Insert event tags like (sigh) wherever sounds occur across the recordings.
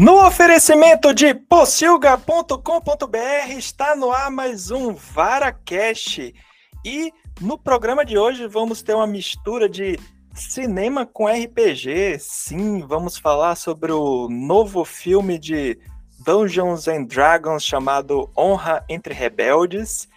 No oferecimento de pocilga.com.br está no ar mais um VaraCast. E no programa de hoje vamos ter uma mistura de cinema com RPG. Sim, vamos falar sobre o novo filme de Dungeons and Dragons chamado Honra entre Rebeldes.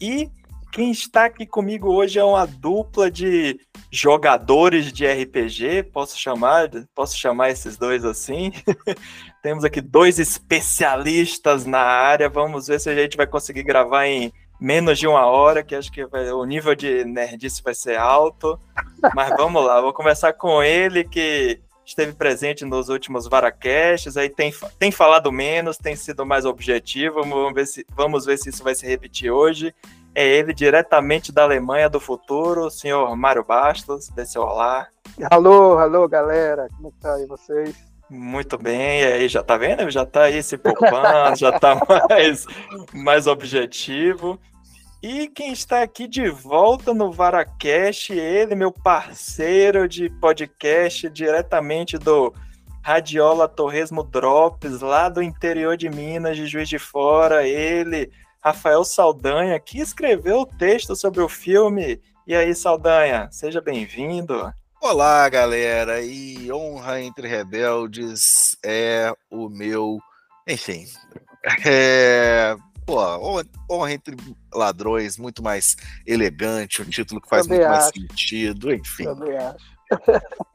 E quem está aqui comigo hoje é uma dupla de jogadores de RPG, posso chamar, posso chamar esses dois assim. (laughs) Temos aqui dois especialistas na área. Vamos ver se a gente vai conseguir gravar em menos de uma hora, que acho que vai, o nível de nerdice vai ser alto. Mas vamos lá, vou começar com ele que esteve presente nos últimos Varacasts, aí tem, tem falado menos, tem sido mais objetivo. Vamos ver se, vamos ver se isso vai se repetir hoje. É ele diretamente da Alemanha do futuro, o senhor Mário Bastos, dê seu olá. Alô, alô, galera, como é tá aí vocês? Muito bem, e aí já tá vendo? Já tá aí se poupando, já tá (laughs) mais, mais objetivo. E quem está aqui de volta no Varacast, ele, meu parceiro de podcast, diretamente do Radiola Torresmo Drops, lá do interior de Minas, de Juiz de Fora, ele, Rafael Saldanha, que escreveu o texto sobre o filme. E aí, Saldanha, seja bem-vindo. Olá, galera, e honra entre rebeldes é o meu. Enfim. É... Pô, honra entre ladrões, muito mais elegante, um título que faz Também muito acho. mais sentido, enfim. Também acho. (laughs)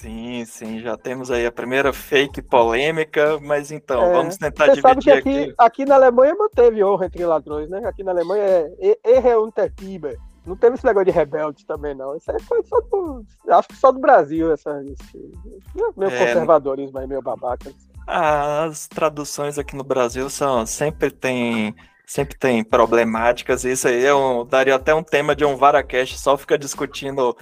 Sim, sim, já temos aí a primeira fake polêmica, mas então, é, vamos tentar dividir sabe que aqui, aqui. Aqui na Alemanha manteve honra entre ladrões, né? Aqui na Alemanha é Erreuntertiber. Não teve esse negócio de rebelde também, não. Isso aí foi só do. Acho que só do Brasil, essa, esse. Meu é, conservadorismo aí, meio babaca. As traduções aqui no Brasil são sempre tem sempre tem problemáticas. Isso aí é um, daria até um tema de um Varacast, só fica discutindo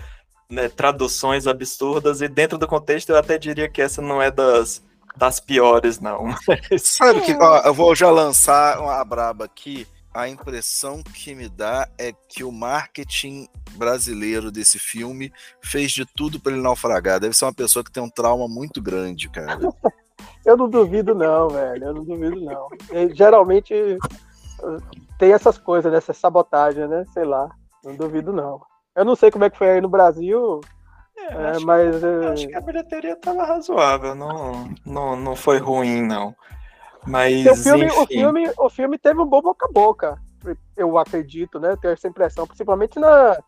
né, traduções absurdas, e dentro do contexto eu até diria que essa não é das, das piores, não. (laughs) Sabe que ó, eu vou já lançar uma braba aqui. A impressão que me dá é que o marketing brasileiro desse filme fez de tudo para ele naufragar. Deve ser uma pessoa que tem um trauma muito grande, cara. (laughs) eu não duvido, não, velho. Eu não duvido, não. E, geralmente tem essas coisas, né? Essa sabotagem, né? Sei lá. Não duvido, não. Eu não sei como é que foi aí no Brasil, é, é, mas. Que, é, acho que a bilheteria estava razoável, não, não, não foi ruim, não. Mas. O filme, o, filme, o filme teve um bom boca a boca, eu acredito, né? Tenho essa impressão, principalmente na,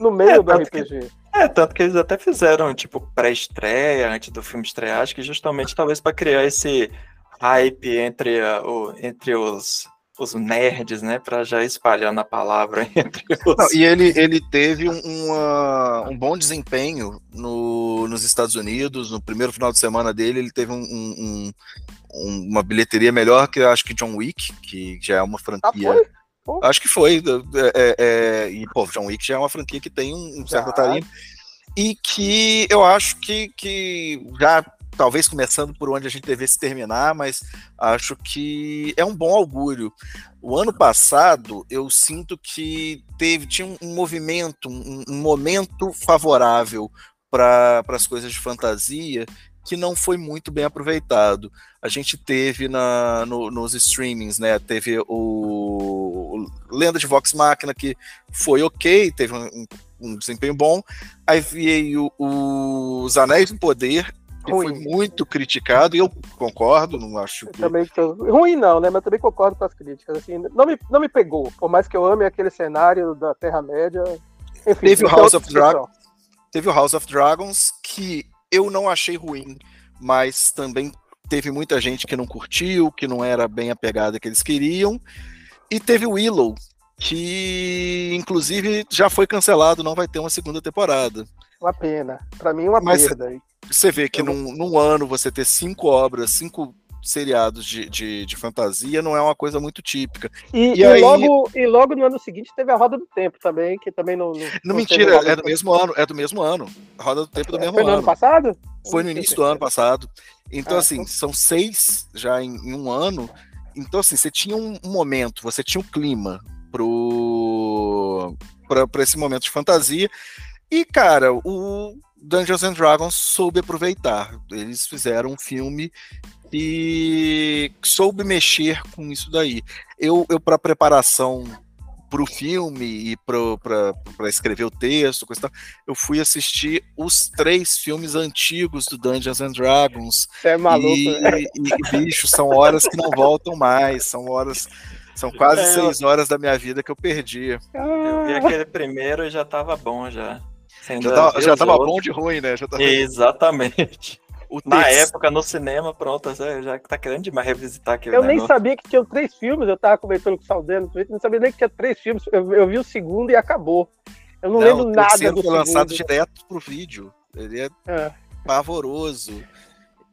no meio é, do RPG. Que, é, tanto que eles até fizeram, tipo, pré-estreia, antes do filme estrear, acho que justamente talvez para criar esse hype entre, uh, o, entre os os nerds, né, para já espalhando a palavra (laughs) entre os... Não, e ele, ele teve um, uma, um bom desempenho no, nos Estados Unidos, no primeiro final de semana dele, ele teve um, um, uma bilheteria melhor que acho que John Wick, que já é uma franquia... Ah, acho que foi, é, é, é, e pô, John Wick já é uma franquia que tem um, certo carinho, e que eu acho que, que já talvez começando por onde a gente devesse terminar, mas acho que é um bom augúrio. O ano passado, eu sinto que teve tinha um, movimento, um, um momento favorável para as coisas de fantasia que não foi muito bem aproveitado. A gente teve na, no, nos streamings, né? Teve o, o, Lenda de Vox Máquina, que foi ok, teve um, um desempenho bom. Aí veio Os Anéis do Poder, Ruim. foi muito criticado, e eu concordo, não acho que... Também. Ruim não, né? Mas também concordo com as críticas. Assim, não, me, não me pegou, por mais que eu ame aquele cenário da Terra-média. Teve o House of Dragons. Teve o House of Dragons, que eu não achei ruim, mas também teve muita gente que não curtiu, que não era bem a pegada que eles queriam. E teve o Willow, que inclusive já foi cancelado, não vai ter uma segunda temporada. Uma pena. Para mim, uma Mas perda. Você vê que num, num, ano você ter cinco obras, cinco seriados de, de, de, fantasia não é uma coisa muito típica. E, e, e aí... logo, e logo no ano seguinte teve a Roda do Tempo também, que também não. Não, não mentira, é do, mesmo ano, é do mesmo ano. A Roda do Tempo é do é, mesmo foi ano. Foi no ano passado? Foi no início do ano passado. Então, ah, assim, então... são seis já em, em, um ano. Então, assim, você tinha um, um momento, você tinha um clima pro para esse momento de fantasia. E, cara, o, Dungeons and Dragons soube aproveitar. Eles fizeram um filme e soube mexer com isso daí. Eu, eu para preparação para o filme e para escrever o texto, coisa eu fui assistir os três filmes antigos do Dungeons and Dragons. Você é maluco, e, né? e, e, bicho, são horas que não voltam mais, são horas. São quase é, seis horas da minha vida que eu perdi. Eu vi aquele primeiro e já tava bom já. já tava, já tava bom de ruim, né? Tava... Exatamente. Na época, no cinema, pronto, já tá querendo demais revisitar aquele Eu negócio. nem sabia que tinham três filmes, eu tava comentando com o Saldanha no Twitter, não sabia nem que tinha três filmes. Eu, eu vi o segundo e acabou. Eu não, não lembro nada do foi segundo. lançado direto pro vídeo. Ele é, é. pavoroso.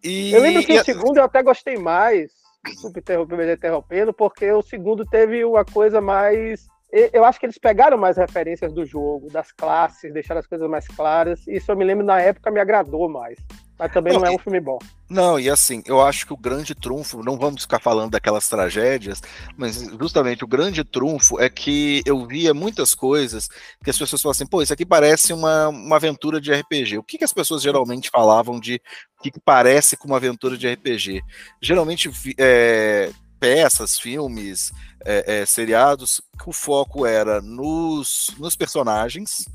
E... Eu lembro que e... o segundo eu até gostei mais, desculpe interromper, interrompendo, porque o segundo teve uma coisa mais eu acho que eles pegaram mais referências do jogo, das classes, deixaram as coisas mais claras. Isso eu me lembro na época me agradou mais. Mas também não, não é um filme bom. Não, e assim, eu acho que o grande trunfo, não vamos ficar falando daquelas tragédias, mas justamente o grande trunfo é que eu via muitas coisas que as pessoas falavam assim, pô, isso aqui parece uma, uma aventura de RPG. O que, que as pessoas geralmente falavam de que, que parece com uma aventura de RPG? Geralmente é, peças, filmes, é, é, seriados, que o foco era nos, nos personagens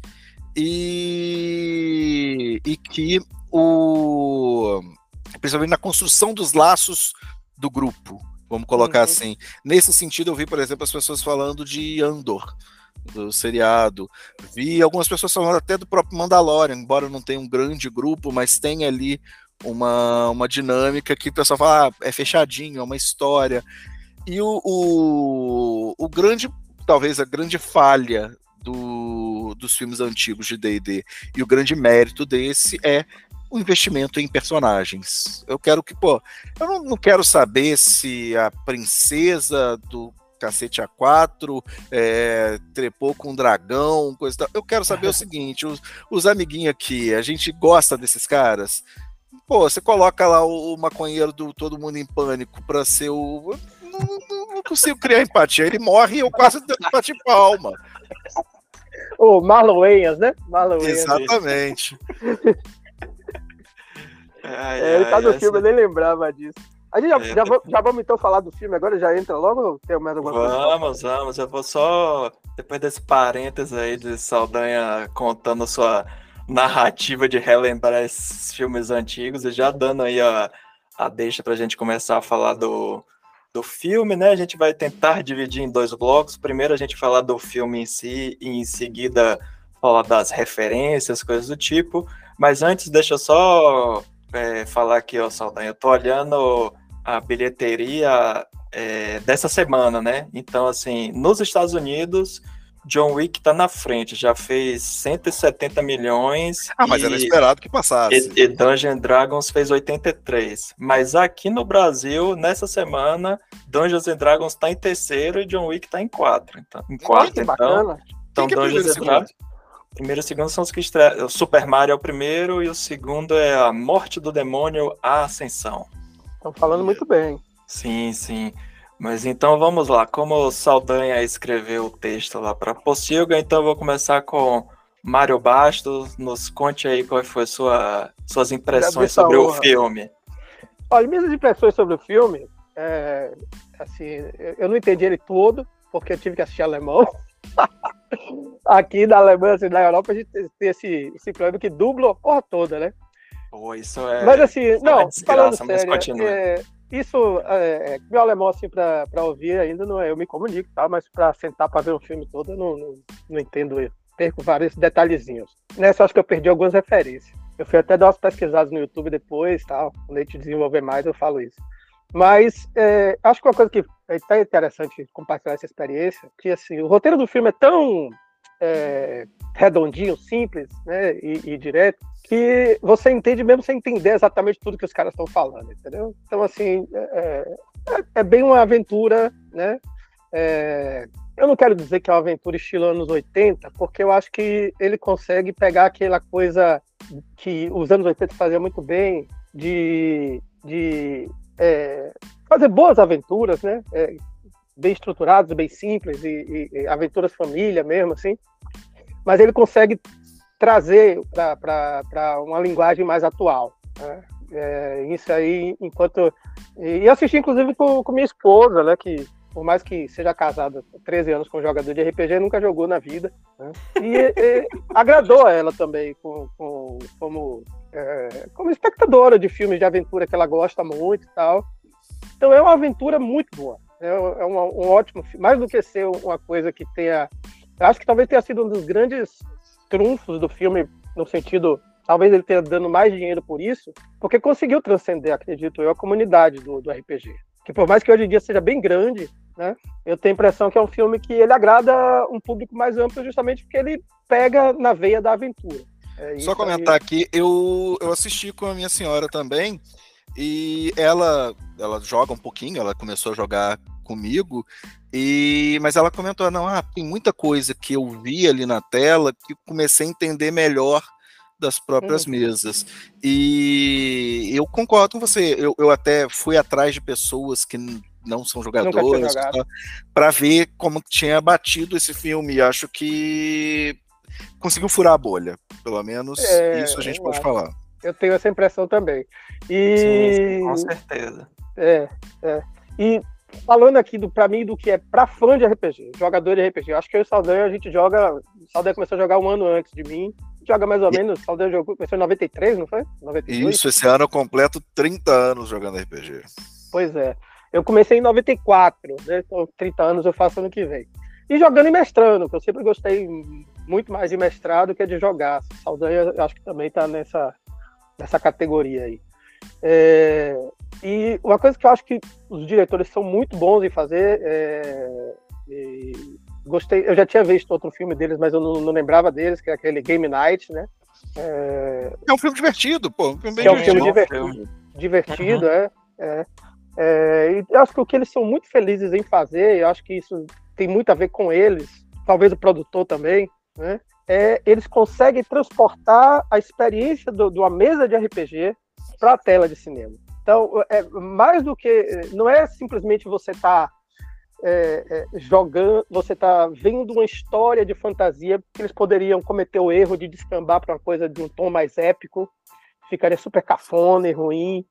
e, e que o principalmente na construção dos laços do grupo, vamos colocar uhum. assim. Nesse sentido, eu vi, por exemplo, as pessoas falando de Andor, do seriado. Vi algumas pessoas falando até do próprio Mandalorian, embora não tenha um grande grupo, mas tem ali uma, uma dinâmica que o pessoal fala, ah, é fechadinho, é uma história. E o, o, o grande, talvez a grande falha do, dos filmes antigos de D&D e o grande mérito desse é o investimento em personagens. Eu quero que, pô, eu não, não quero saber se a princesa do cacete A4 é, trepou com um dragão, coisa tal. Eu quero saber o (laughs) seguinte: os, os amiguinhos aqui, a gente gosta desses caras. Pô, você coloca lá o, o maconheiro do Todo Mundo em Pânico para ser o. Não, não, não, consigo criar empatia. Ele morre e eu quase bati palma. (laughs) O Marlon Wayans, né? Marlon Exatamente. (laughs) Ai, é, ele tá no filme, eu nem lembrava disso. A gente já, é. já, já, vamos então falar do filme agora? Já entra logo ou tem mais alguma vamos, coisa? Vamos, vamos. Eu vou só, depois desse parênteses aí de Saldanha contando sua narrativa de relembrar esses filmes antigos e já dando aí a, a deixa pra gente começar a falar do, do filme, né? A gente vai tentar dividir em dois blocos. Primeiro a gente falar do filme em si e em seguida falar das referências, coisas do tipo. Mas antes, deixa eu só é, falar aqui, ó, Saldanha, eu tô olhando a bilheteria é, dessa semana, né? Então, assim, nos Estados Unidos, John Wick tá na frente, já fez 170 milhões. Ah, mas e, era esperado que passasse. E, e Dungeons Dragons fez 83. Mas aqui no Brasil, nessa semana, Dungeons Dragons tá em terceiro e John Wick tá em quatro. Então, em quarto, então. Bacana. Então, é Dungeons Dragons. Primeiro e segundo são os que estreiam. O Super Mario é o primeiro e o segundo é A Morte do Demônio, A Ascensão. Estão falando muito bem. Sim, sim. Mas então vamos lá. Como o Saldanha escreveu o texto lá para Pocilga, então eu vou começar com Mário Bastos. Nos conte aí qual foi sua, suas impressões sobre o filme. Olha, minhas impressões sobre o filme, é, assim, eu não entendi ele todo, porque eu tive que assistir alemão. (laughs) Aqui na Alemanha, assim, na Europa, a gente tem esse, esse problema que dubla a porra toda, né? Pô, isso é. Mas assim, é não, é falando sério, é, isso, é, meu alemão, assim, pra, pra ouvir ainda não é. Eu me comunico, tá? Mas pra sentar pra ver um filme todo, eu não, não, não entendo isso. Perco vários detalhezinhos. Nessa, acho que eu perdi algumas referências. Eu fui até dar umas pesquisadas no YouTube depois, tal. Quando a gente desenvolver mais, eu falo isso. Mas é, acho que uma coisa que é até interessante compartilhar essa experiência, que assim, o roteiro do filme é tão é, redondinho, simples né, e, e, direto, que você entende mesmo sem entender exatamente tudo que os caras estão falando, entendeu? Então, assim, é, é, é bem uma aventura, né? É, eu não quero dizer que é uma aventura estilo anos 80, porque eu acho que ele consegue pegar aquela coisa que os anos 80 faziam muito bem, de, de é, fazer boas aventuras, né? É, bem estruturadas, bem simples, e, e, aventuras família mesmo, assim. Mas ele consegue trazer para uma linguagem mais atual. Né? É, isso aí, enquanto. E assisti, inclusive, com, com minha esposa, né? Que por mais que seja casada 13 anos com jogador de RPG, nunca jogou na vida. Né? E, e, agradou a ela também com, com, como, é, como espectadora de filmes de aventura que ela gosta muito e tal. Então é uma aventura muito boa. É, é um, um ótimo. Mais do que ser uma coisa que tenha. Acho que talvez tenha sido um dos grandes trunfos do filme, no sentido. Talvez ele tenha dando mais dinheiro por isso, porque conseguiu transcender, acredito eu, a comunidade do, do RPG que por mais que hoje em dia seja bem grande, né, eu tenho a impressão que é um filme que ele agrada um público mais amplo justamente porque ele pega na veia da aventura. É Só comentar aí... aqui, eu, eu assisti com a minha senhora também, e ela, ela joga um pouquinho, ela começou a jogar comigo, e mas ela comentou, não, ah, tem muita coisa que eu vi ali na tela que comecei a entender melhor das próprias uhum. mesas. E eu concordo com você. Eu, eu até fui atrás de pessoas que não são jogadores para ver como tinha batido esse filme. Acho que conseguiu furar a bolha. Pelo menos é, isso a gente pode acho. falar. Eu tenho essa impressão também. E sim, com certeza. É, é. E falando aqui do para mim do que é para fã de RPG, jogador de RPG. Acho que eu e o Saldanha a gente joga, o Saldanha começou a jogar um ano antes de mim joga mais ou menos, Saldanha jogou, começou em 93, não foi? 92? Isso, esse ano eu completo 30 anos jogando RPG. Pois é. Eu comecei em 94, né? Então, 30 anos eu faço ano que vem. E jogando e mestrando, que eu sempre gostei muito mais de mestrado que de jogar. Saldanha, acho que também está nessa, nessa categoria aí. É, e uma coisa que eu acho que os diretores são muito bons em fazer é, gostei, eu já tinha visto outro filme deles, mas eu não, não lembrava deles, que é aquele Game Night, né? É, é um filme divertido, pô. Um filme é um filme divertido. Divertido, uhum. é, é, é. E eu acho que o que eles são muito felizes em fazer, eu acho que isso tem muito a ver com eles, talvez o produtor também, né? É, eles conseguem transportar a experiência de uma mesa de RPG para a tela de cinema. Então, é, mais do que. Não é simplesmente você estar tá é, é, jogando, você está vendo uma história de fantasia que eles poderiam cometer o erro de descambar para uma coisa de um tom mais épico, ficaria super cafona e ruim,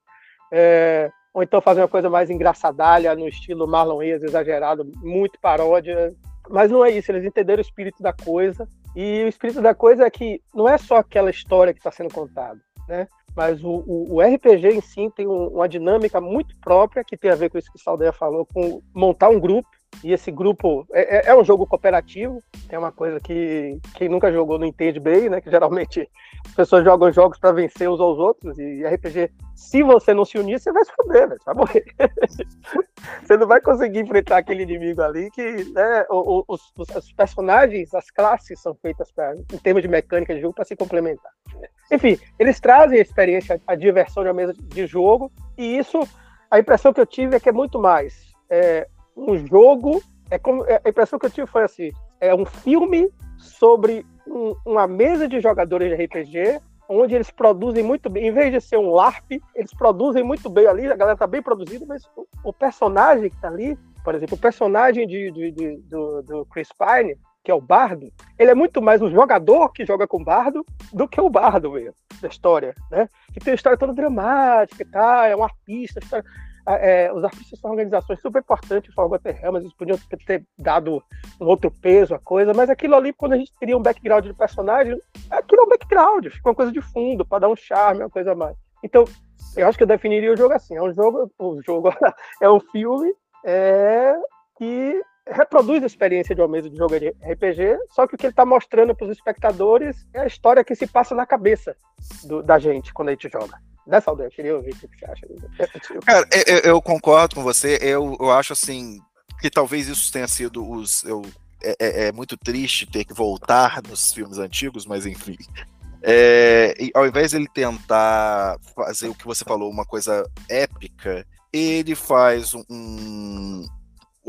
é, ou então fazer uma coisa mais engraçadalha no estilo Marlon Wayans, exagerado, muito paródia, mas não é isso, eles entenderam o espírito da coisa, e o espírito da coisa é que não é só aquela história que está sendo contada, né? mas o, o, o, RPG em si tem um, uma dinâmica muito própria que tem a ver com isso que o Saldeia falou, com montar um grupo. E esse grupo é, é, é um jogo cooperativo, é uma coisa que quem nunca jogou não entende bem, né? Que geralmente as pessoas jogam jogos para vencer uns aos outros, e RPG, se você não se unir, você vai se fuder, você vai morrer. (laughs) você não vai conseguir enfrentar aquele inimigo ali que né, os, os, os personagens, as classes são feitas pra, em termos de mecânica de jogo para se complementar. Enfim, eles trazem a experiência, a diversão de uma mesa de jogo, e isso, a impressão que eu tive é que é muito mais é, um jogo. É como, é, a impressão que eu tive foi assim: é um filme sobre um, uma mesa de jogadores de RPG, onde eles produzem muito bem, em vez de ser um LARP, eles produzem muito bem ali, a galera tá bem produzida, mas o, o personagem que tá ali, por exemplo, o personagem de, de, de do, do Chris Pine, que é o bardo, ele é muito mais um jogador que joga com bardo do que o bardo mesmo, da história, né? Que tem uma história toda dramática e tal, é um artista, história... É, os artistas são organizações super importantes, o mas eles podiam ter dado um outro peso à coisa, mas aquilo ali, quando a gente cria um background de personagem, aquilo é um background, fica uma coisa de fundo, para dar um charme, uma coisa mais. Então, eu acho que eu definiria o jogo assim: é um jogo, o jogo (laughs) é um filme é, que reproduz a experiência de uma mesa de jogo de RPG, só que o que ele está mostrando para os espectadores é a história que se passa na cabeça do, da gente quando a gente joga. Né, Saldanha? Eu queria ouvir o que você acha. Cara, eu, eu, concordo com você. Eu, eu acho assim que talvez isso tenha sido os. Eu, é, é, é muito triste ter que voltar nos filmes antigos, mas enfim. É, ao invés de ele tentar fazer o que você falou, uma coisa épica, ele faz um,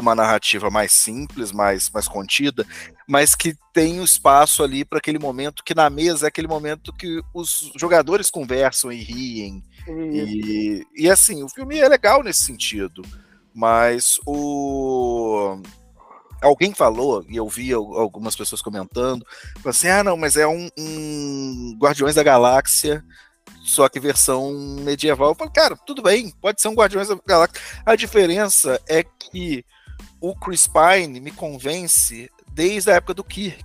uma narrativa mais simples, mais, mais contida, mas que tem o espaço ali para aquele momento que na mesa é aquele momento que os jogadores conversam e riem. E, e assim, o filme é legal nesse sentido, mas o alguém falou, e eu vi algumas pessoas comentando, assim, ah, não, mas é um, um Guardiões da Galáxia, só que versão medieval. Eu falei, cara, tudo bem, pode ser um Guardiões da Galáxia. A diferença é que o Chris Pine me convence desde a época do Kirk.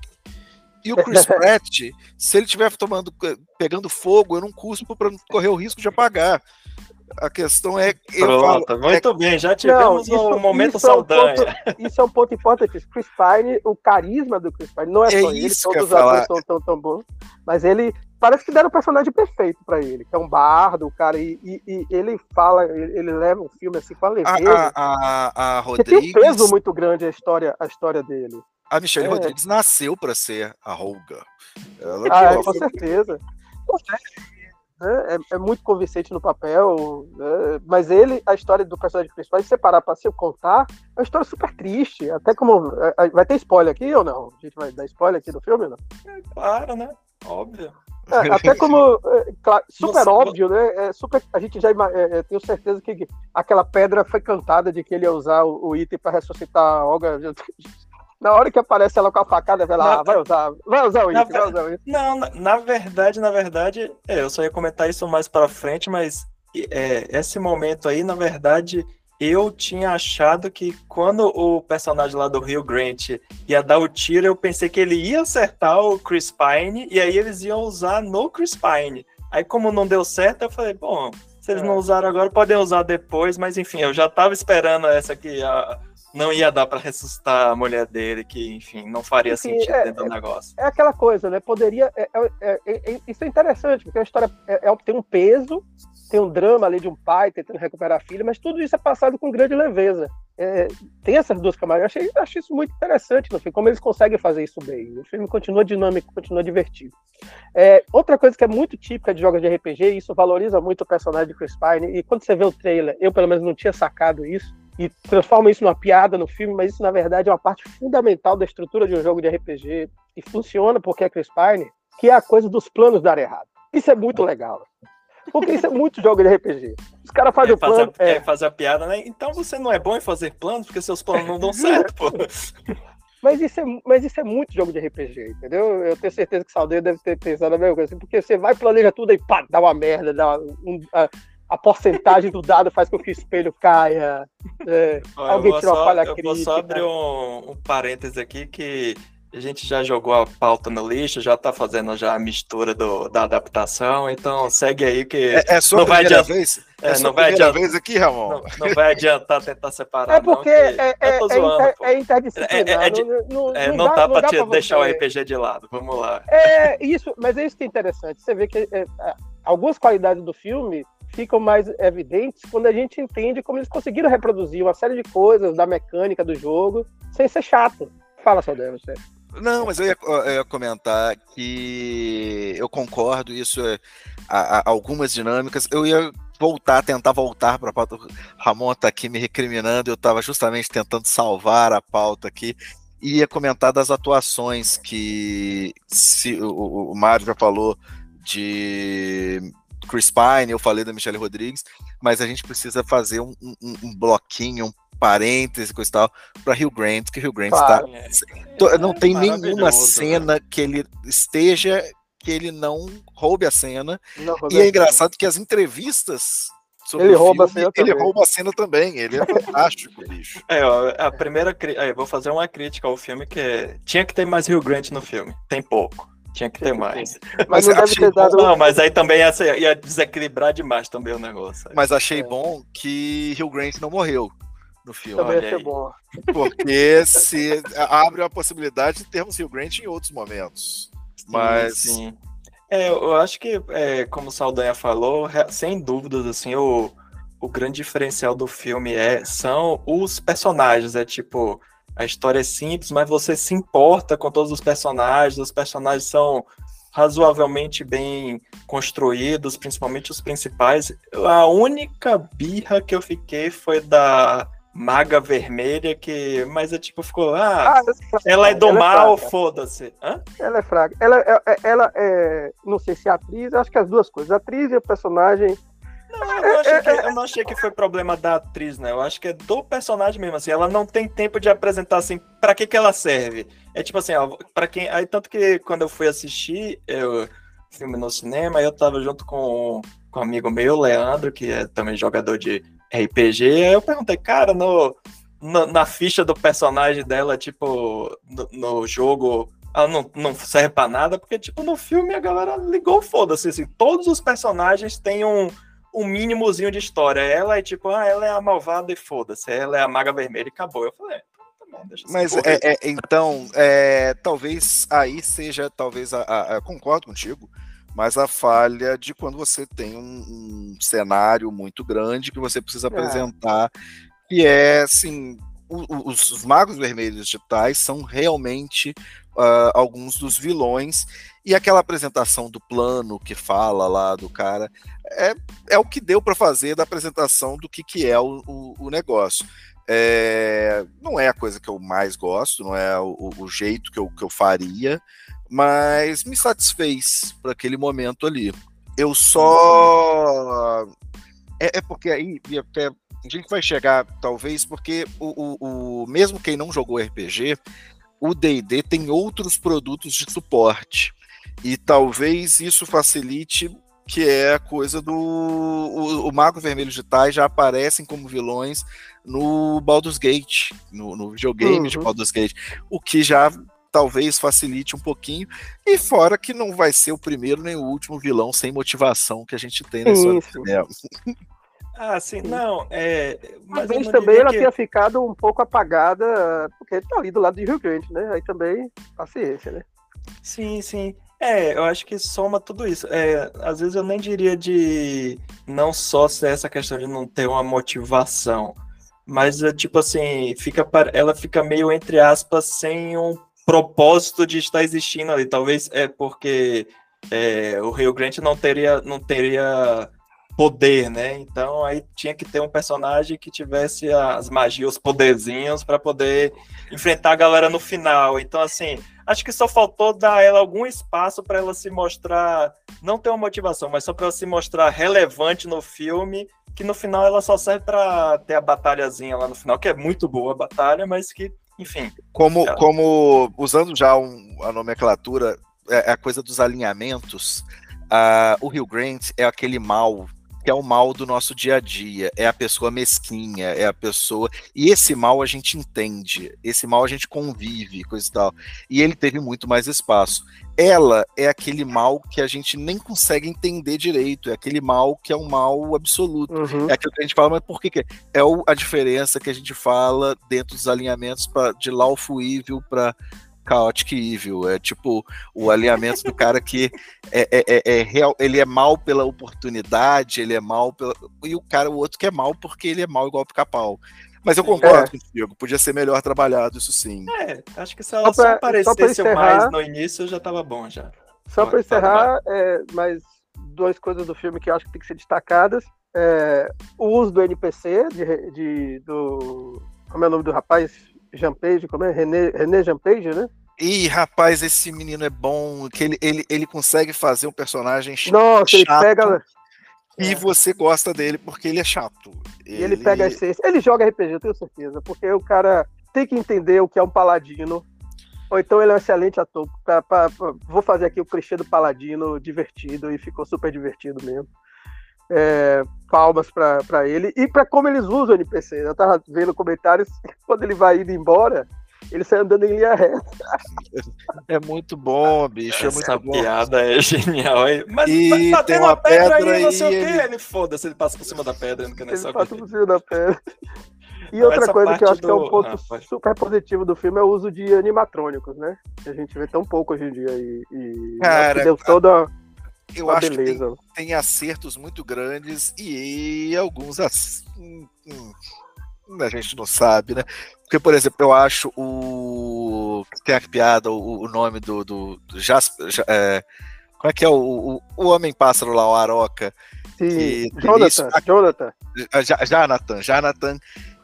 E o Chris (laughs) Pratt, se ele estiver tomando, pegando fogo, eu não cuspo para correr o risco de apagar. A questão é. Pronto, falo, muito é... bem, já tivemos não, isso, um momento saudável. É um isso é um ponto importante. Chris Pine, o carisma do Chris Pine, não é, é só ele, todos os atores são tão, tão bons, mas ele parece que deram o personagem perfeito para ele, que é um bardo, o cara, e, e, e, ele fala, ele leva um filme assim com a leveza. A, a, a, a Rodrigues... tem um peso muito grande a história, a história dele. A Michelle é. Rodrigues nasceu para ser a Rolga. Ela, ah, com certeza. É, é, é, muito convincente no papel, é, mas ele, a história do personagem principal, se separar para se contar, é uma história super triste. Até como. É, vai ter spoiler aqui ou não? A gente vai dar spoiler aqui do filme, não? É, claro, né? Óbvio. É, (laughs) até como. Claro, super Nossa, óbvio, né? super, a gente já tenho certeza que aquela pedra foi cantada de que ele ia usar o, o item para ressuscitar a Olga. Na hora que aparece ela com a facada, vai lá, ah, vai usar, vai usar o item, vai usar o. Não, na, na, verdade, na verdade, é, eu só ia comentar isso mais pra frente, mas é, esse momento aí, na verdade, eu tinha achado que quando o personagem lá do Rio Grant ia dar o tiro, eu pensei que ele ia acertar o Chris Pine e aí eles iam usar no Chris Pine. Aí, como não deu certo, eu falei, bom, se eles não é. usaram agora, podem usar depois, mas enfim, eu já tava esperando essa aqui, a, não ia dar para ressuscitar a mulher dele, que, enfim, não faria enfim, sentido é, dentro do é, negócio. É aquela coisa, né? Poderia. É, é, é isso é interessante, porque a história tem um peso, tem um drama ali de um pai tentando recuperar a filha, mas tudo isso é passado com grande leveza. tem essas duas camadas. Eu achei, achei isso muito interessante no filme, como eles conseguem fazer isso bem. O filme continua dinâmico, continua divertido. outra coisa que é muito típica de jogos de RPG, e isso valoriza muito o personagem de Chris Pine, e quando você vê o trailer, eu pelo menos não tinha sacado isso e transforma isso numa piada no filme, mas isso na verdade é uma parte fundamental da estrutura de um jogo de RPG e funciona porque é Chris Pine, que é a coisa dos planos dar errado. Isso é muito legal. Porque isso é muito jogo de RPG. Os caras fazem é, o plano. Fazer, é. é fazer a piada, né? Então você não é bom em fazer planos porque seus planos não dão (laughs) certo, pô. Mas isso, é, mas isso é muito jogo de RPG, entendeu? Eu tenho certeza que o Saldeiro deve ter pensado a mesma coisa, assim, porque você vai, planeja tudo e pá, dá uma merda, dá um, a porcentagem do dado faz com que o espelho caia. É, Olha, alguém tira uma falha eu crítica. Eu vou só abrir um, um parêntese aqui que a gente já jogou a pauta no lixo, já tá fazendo já a mistura do, da adaptação, então segue aí que é, é sua não vai adiantar, vez? É, é não vai adiantar, vez aqui, Ramon? Não, não, vai adiantar tentar separar. É porque não, é, é, zoando, é, é, interdisciplinar. É, não, não, não, dá, dá pra, deixar você... o RPG de lado, vamos lá. É isso, mas é isso que é interessante. Você vê que algumas qualidades do filme ficam mais evidentes quando a gente entende como eles conseguiram reproduzir uma série de coisas da mecânica do jogo sem ser chato. Fala, Saldanha, você. Não, mas eu ia, eu ia, comentar que eu concordo, isso é a, a, algumas dinâmicas. Eu ia voltar, tentar voltar para a pauta. O Ramon está aqui me recriminando, eu estava justamente tentando salvar a pauta aqui. E ia comentar das atuações que se, o, o Mário já falou de Chris Pine, eu falei da Michelle Rodrigues, mas a gente precisa fazer um, um, um bloquinho, um parêntese, coisa e tal, para Rio Grant, que Rio Grant claro. está. É, não tem nenhuma né? cena né? que ele esteja que ele não roube a cena. e é engraçado que as entrevistas ele rouba filme, a cena ele também. rouba a cena também. Ele é (laughs) fantástico, bicho. É, ó, a primeira. Aí, vou fazer uma crítica ao filme que é. Tinha que ter mais Rio Grant no filme. Tem pouco. Tinha que ter mais. Mas, mas não deve ter dado. Não, mas aí também ia, ia, desequilibrar demais também o negócio. Mas achei é. bom que Hugh Grant não morreu no filme. Também achei bom. Porque se abre a possibilidade de termos Hugh Grant em outros momentos. Sim, mas. Sim. É, eu acho que, é, como o Saldanha falou, sem dúvidas, assim, o, o grande diferencial do filme é, são os personagens. É tipo a história é simples, mas você se importa com todos os personagens, os personagens são razoavelmente bem construídos, principalmente os principais. A única birra que eu fiquei foi da Maga Vermelha, que. Mas é tipo, ficou. Ah, ah ela é do ela é mal, é foda-se. Ela é fraca. Ela, ela, é, ela é. Não sei se é atriz, acho que as duas coisas. A atriz e o personagem não, eu não, achei que, foi problema da atriz, né? Eu acho que é do personagem mesmo, assim. Ela não tem tempo de apresentar, assim, pra que que ela serve? É tipo assim, ó, pra quem. Aí, tanto que quando eu fui assistir eu, filme no cinema, eu tava junto com, com um amigo meu, Leandro, que é também jogador de RPG. Aí eu perguntei, cara, no, no na ficha do personagem dela, tipo, no, no jogo, ela não, não serve pra nada, porque, tipo, no filme a galera ligou, foda-se, assim, todos os personagens têm um, um mínimozinho de história. Ela é tipo, ah, ela é a malvada e foda-se, ela é a maga vermelha e acabou. Eu falei, mas é, é, então, é, talvez aí seja, talvez, a, a, a, concordo contigo, mas a falha de quando você tem um, um cenário muito grande que você precisa é. apresentar, que é assim. O, os, os magos vermelhos digitais são realmente uh, alguns dos vilões e aquela apresentação do plano que fala lá do cara é, é o que deu para fazer da apresentação do que, que é o, o, o negócio. É, não é a coisa que eu mais gosto, não é o, o, jeito que eu, que eu faria, mas me satisfez para aquele momento ali. Eu só. É, é porque aí até a gente vai chegar, talvez, porque o, o, o mesmo quem não jogou RPG, o D&D tem outros produtos de suporte e talvez isso facilite que é a coisa do o, o Mago Vermelho de Tai já aparecem como vilões no Baldur's Gate, no, no videogame uhum. de Baldur's Gate, o que já talvez facilite um pouquinho, e fora que não vai ser o primeiro nem o último vilão sem motivação que a gente tem nesse cinema. (laughs) Ah, sim, não, é... Mas Talvez também ela que... tenha ficado um pouco apagada, porque ele tá ali do lado de Rio Grande, né? Aí também, paciência, né? Sim, sim. É, eu acho que soma tudo isso. É, às vezes eu nem diria de não só ser essa questão de não ter uma motivação, mas é tipo assim, fica ela fica meio entre aspas sem um propósito de estar existindo ali. Talvez é porque é, o Rio Grande não teria não teria poder, né? Então aí tinha que ter um personagem que tivesse as magias, os poderzinhos para poder enfrentar a galera no final. Então assim, acho que só faltou dar a ela algum espaço para ela se mostrar, não ter uma motivação, mas só para ela se mostrar relevante no filme que no final ela só serve para ter a batalhazinha lá no final, que é muito boa a batalha, mas que, enfim. Como, ela... como usando já um, a nomenclatura, é, é, a coisa dos alinhamentos, uh, o Rio Grant é aquele mal que é o mal do nosso dia a dia, é a pessoa mesquinha, é a pessoa. E esse mal a gente entende, esse mal a gente convive, coisa e tal. E ele teve muito mais espaço. Ela é aquele mal que a gente nem consegue entender direito, é aquele mal que é um mal absoluto. Uhum. É aquilo que a gente fala, mas por que, que é? É a diferença que a gente fala dentro dos alinhamentos pra, de Lawful Evil para Chaotic Evil. É tipo o alinhamento do cara que é, é, é, é, real, ele é mal pela oportunidade, ele é mal pela. E o cara, o outro que é mal porque ele é mal igual pica-pau. Mas eu concordo é. contigo, podia ser melhor trabalhado, isso sim. É, acho que se ela só, pra, só aparecesse só encerrar, mais no início já tava bom já. Só para encerrar, é, mais duas coisas do filme que eu acho que tem que ser destacadas. É, o uso do NPC, de, de, do. Como é o nome do rapaz? Jampage, como é? René, René Jampage, né? Ih, rapaz, esse menino é bom, que ele, ele, ele consegue fazer um personagem chato. Nossa, ele pega. E é. você gosta dele porque ele é chato. E ele, ele pega a essência. Ele joga RPG, eu tenho certeza, porque o cara tem que entender o que é um paladino. Ou então ele é um excelente ator. Pra, pra, pra... vou fazer aqui o clichê do paladino divertido e ficou super divertido mesmo é, palmas para ele e para como eles usam o NPC. Eu tava vendo comentários (laughs) quando ele vai indo embora, ele sai andando em linha reta. (laughs) É muito bom, bicho. É Essa é muito piada é genial. Hein? Mas, e tá tem uma pedra, pedra aí, não sei o quê. Ele foda-se, ele passa por cima da pedra. Não quer nem ele passa por cima da pedra. E outra Essa coisa que eu acho do... que é um ponto ah, super positivo do filme é o uso de animatrônicos, né? Que a gente vê tão pouco hoje em dia. E, e Cara, deu toda eu acho beleza. que tem, tem, acertos muito grandes e alguns hum, hum, a gente não sabe, né? Porque, por exemplo, eu acho o. Tem a piada, o, o nome do, do, do Jasper. É, como é que é o, o, o Homem-Pássaro lá, o Aroca? Sim, Jonathan, Jonathan. Jonathan, Jonathan.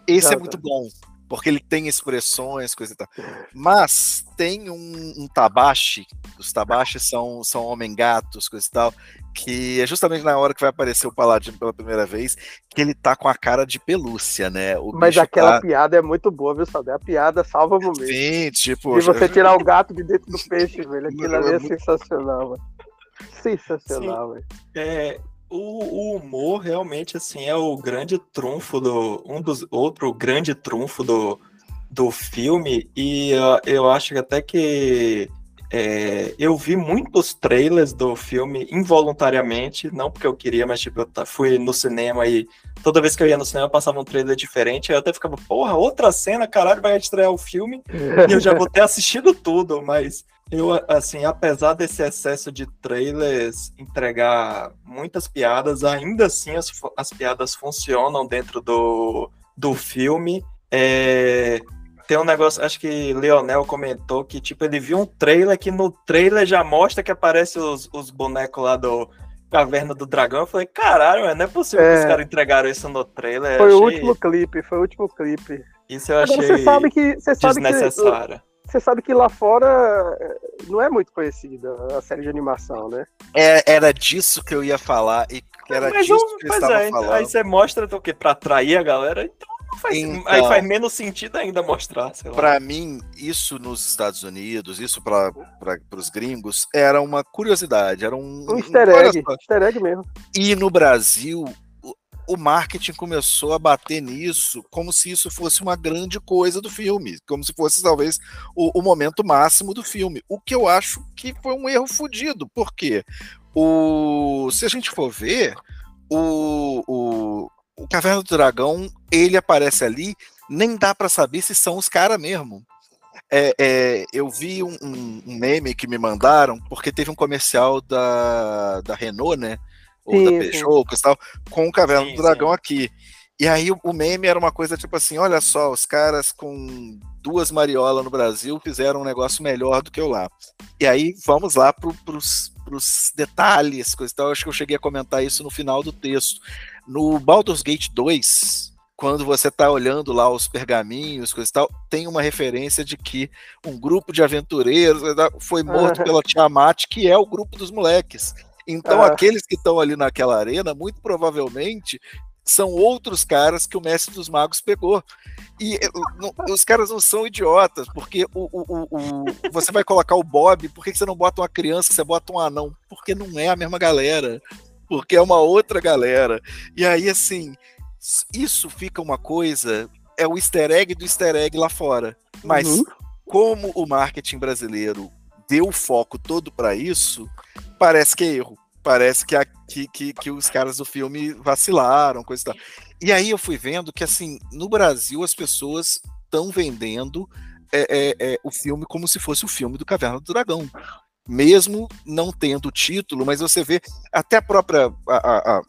Esse Jonathan. é muito bom porque ele tem expressões, coisa e tal. Mas tem um, um tabashi, os tabashis são, são homem-gatos, coisa e tal, que é justamente na hora que vai aparecer o Paladino pela primeira vez, que ele tá com a cara de pelúcia, né? O Mas aquela tá... piada é muito boa, viu, Sabe? A piada salva o momento. Sim, tipo... E você tirar o gato de dentro do peixe, velho, aquilo ali é, sensacional, mano. Sensacional, velho. É, o, o, humor realmente assim é o grande trunfo do um dos outro grande trunfo do, do filme. E uh, eu acho que até que é, eu vi muitos trailers do filme involuntariamente, não porque eu queria, mas tipo, eu fui no cinema e toda vez que eu ia no cinema passava um trailer diferente, aí eu até ficava, porra, outra cena, caralho, vai estrear o filme, e eu já vou ter assistido tudo, mas eu, assim, apesar desse excesso de trailers entregar muitas piadas, ainda assim as, as piadas funcionam dentro do, do filme. É, tem um negócio, acho que Leonel comentou que, tipo, ele viu um trailer que no trailer já mostra que aparece os, os bonecos lá do Caverna do Dragão. Eu falei, caralho, não é possível é... que os caras entregaram isso no trailer. Foi achei... o último clipe, foi o último clipe. Isso eu achei Agora, você sabe que, você sabe desnecessário. Que você sabe que lá fora não é muito conhecida a série de animação, né? É, era disso que eu ia falar e era Mas disso que eu estava é, falando. Aí você mostra o quê? Pra atrair a galera? Então, faz, então aí faz menos sentido ainda mostrar. Para mim, isso nos Estados Unidos, isso para os gringos, era uma curiosidade, era um, um easter egg, um, easter egg mesmo. E no Brasil, o marketing começou a bater nisso como se isso fosse uma grande coisa do filme, como se fosse talvez o, o momento máximo do filme. O que eu acho que foi um erro fodido, porque o, se a gente for ver, o, o, o Caverna do Dragão, ele aparece ali, nem dá para saber se são os caras mesmo. É, é, eu vi um, um, meme que me mandaram, porque teve um comercial da, da Renault, né? Ou sim, da Peugeot, sim. tal, com o Caverna sim, do Dragão aqui. E aí o meme era uma coisa tipo assim, olha só, os caras com duas mariolas no Brasil fizeram um negócio melhor do que eu lá. E aí vamos lá para os detalhes, coisa e tal. Acho que eu cheguei a comentar isso no final do texto. No Baldur's Gate 2, quando você está olhando lá os pergaminhos, coisa e tal, tem uma referência de que um grupo de aventureiros foi morto (laughs) pela Tiamat, que é o grupo dos moleques. Então, ah. aqueles que estão ali naquela arena, muito provavelmente são outros caras que o mestre dos magos pegou. E eh, não, os caras não são idiotas, porque o, o, o, você vai colocar o Bob, por que você não bota uma criança, você bota um anão? Porque não é a mesma galera, porque é uma outra galera. E aí, assim, isso fica uma coisa, é o easter egg do easter egg lá fora. Mas uhum. como o marketing brasileiro deu o foco todo para isso, parece que é erro. Parece que, a, que, que, que, os caras do filme vacilaram, coisa e tal. E aí eu fui vendo que, assim, no Brasil as pessoas estão vendendo é, é, é, o filme como se fosse o filme do Caverna do Dragão. Mesmo não tendo título, mas você vê até a própria a, a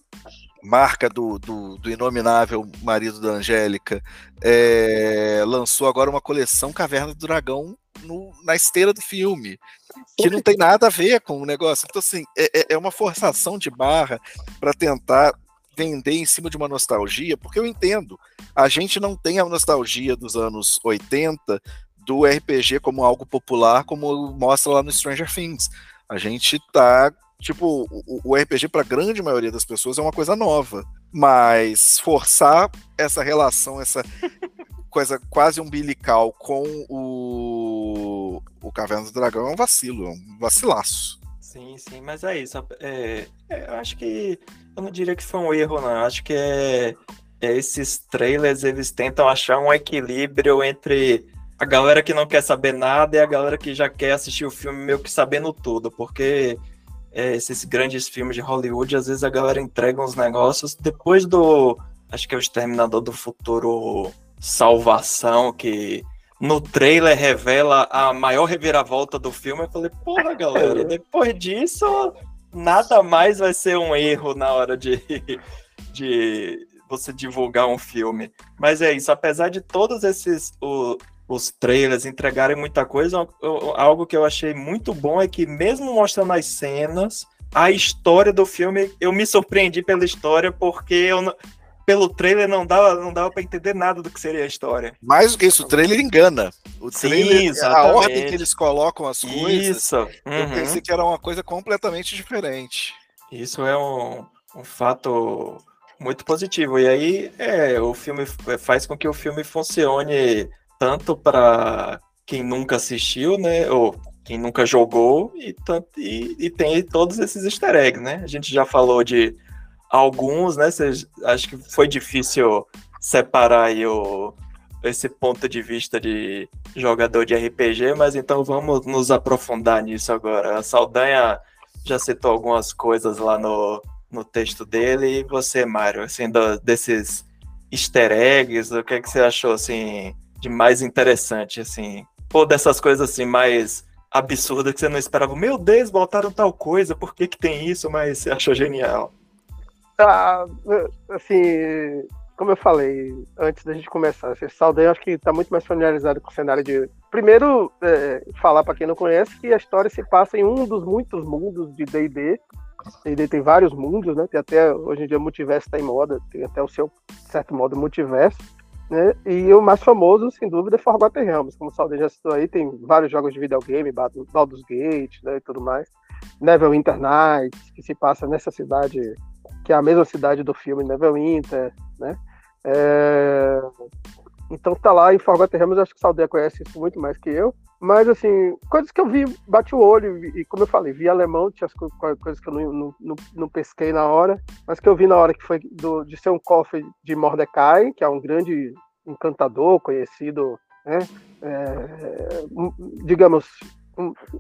marca do, do, do, inominável marido da Angélica é, lançou agora uma coleção Caverna do Dragão no, na esteira do filme, que não tem nada a ver com o negócio. Então, assim, é, é, é uma forçação de barra para tentar vender em cima de uma nostalgia, porque eu entendo, a gente não tem a nostalgia dos anos 80 do RPG como algo popular, como mostra lá no Stranger Things. A gente tá tipo, o, o RPG para a grande maioria das pessoas é uma coisa nova, mas forçar essa relação, essa (laughs) coisa quase umbilical com o, o Caverna do Dragão é um vacilo, é um vacilaço. Sim, sim, mas é isso. É, é, eu acho que eu não diria que foi um erro, não. Eu acho que é, é, esses trailers eles tentam achar um equilíbrio entre a galera que não quer saber nada e a galera que já quer assistir o filme meio que sabendo tudo, porque é, esses grandes filmes de Hollywood, às vezes a galera entrega uns negócios depois do. Acho que é o Exterminador do Futuro Salvação, que no trailer revela a maior reviravolta do filme. Eu falei, porra, galera, (laughs) depois disso, nada mais vai ser um erro na hora de, de você divulgar um filme. Mas é isso, apesar de todos esses. O, os trailers entregarem muita coisa, algo que eu achei muito bom é que, mesmo mostrando as cenas, a história do filme, eu me surpreendi pela história, porque eu, pelo trailer não dava, não dava para entender nada do que seria a história. Mais do que isso, o trailer engana. O trailer, Sim, a ordem que eles colocam as coisas, isso. Uhum. eu pensei que era uma coisa completamente diferente. Isso é um, um fato muito positivo. E aí, é, o filme faz com que o filme funcione tanto para quem nunca assistiu, né? Ou quem nunca jogou, e, tanto, e, e tem todos esses easter eggs, né? A gente já falou de alguns, né? Cê, acho que foi difícil separar aí o, esse ponto de vista de jogador de RPG, mas então vamos nos aprofundar nisso agora. A Saldanha já citou algumas coisas lá no, no texto dele, e você, Mário, assim, do, desses easter eggs, o que, é que você achou, assim, de mais interessante, assim, ou dessas coisas, assim, mais absurdas que você não esperava, meu Deus, botaram tal coisa, por que que tem isso, mas você achou genial? Ah, assim, como eu falei antes da gente começar, esse Saldanha acho que está muito mais familiarizado com o cenário de. Primeiro, é, falar para quem não conhece que a história se passa em um dos muitos mundos de DD. DD tem vários mundos, né? Tem até hoje em dia multiverso está em moda, tem até o seu certo modo multiverso. Né? E o mais famoso, sem dúvida, é Forgotten Realms, como o Saldanha já citou aí, tem vários jogos de videogame, Baldur's Gate né, e tudo mais. Neverwinter Nights, que se passa nessa cidade que é a mesma cidade do filme Neverwinter, né? É... Então tá lá em Forgotten Realms, acho que o Saldeia conhece isso muito mais que eu. Mas, assim, coisas que eu vi, bate o olho, e como eu falei, vi alemão, tinha as coisas que eu não, não, não, pesquei na hora, mas que eu vi na hora que foi do, de ser um cofre de Mordecai, que é um grande encantador, conhecido, né? É, digamos,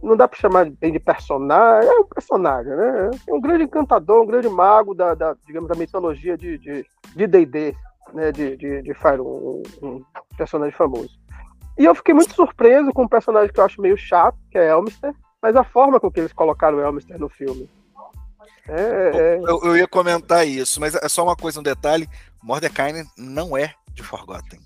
não dá para chamar bem de personagem, é um personagem, né? É um grande encantador, um grande mago da, da digamos, da mitologia de D&D, de, né? De, de, de Fire, um, um, personagem famoso. E eu fiquei muito surpreso com um personagem que eu acho meio chato, que é Elmister, mas a forma com que eles colocaram o Elmister no filme. É, é... Eu, eu, ia comentar isso, mas é só uma coisa, um detalhe, Mordecai não é de Forgotten.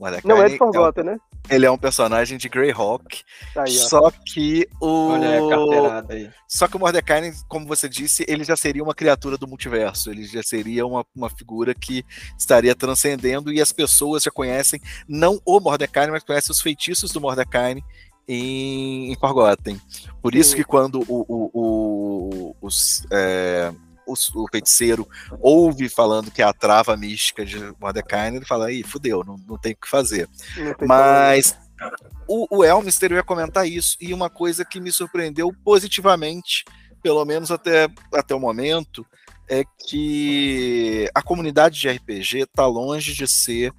Mordecai não é de Forgotten, é um, né? Ele é um personagem de Greyhawk. Aí, só que o. Olha a carteirada aí. Só que o Mordecai, como você disse, ele já seria uma criatura do multiverso. Ele já seria uma, uma figura que estaria transcendendo e as pessoas já conhecem, não o Mordecai, mas conhecem os feitiços do Mordecai em, em Forgotten. Por isso que quando o, o, o os. É, o, o, feiticeiro ouve falando que é a trava mística de Mordecai, ele fala, aí, fudeu, não, não tem o que fazer. Mas o, o Elmister ia comentar isso, e uma coisa que me surpreendeu positivamente, pelo menos até, até o momento, é que a comunidade de RPG está longe de ser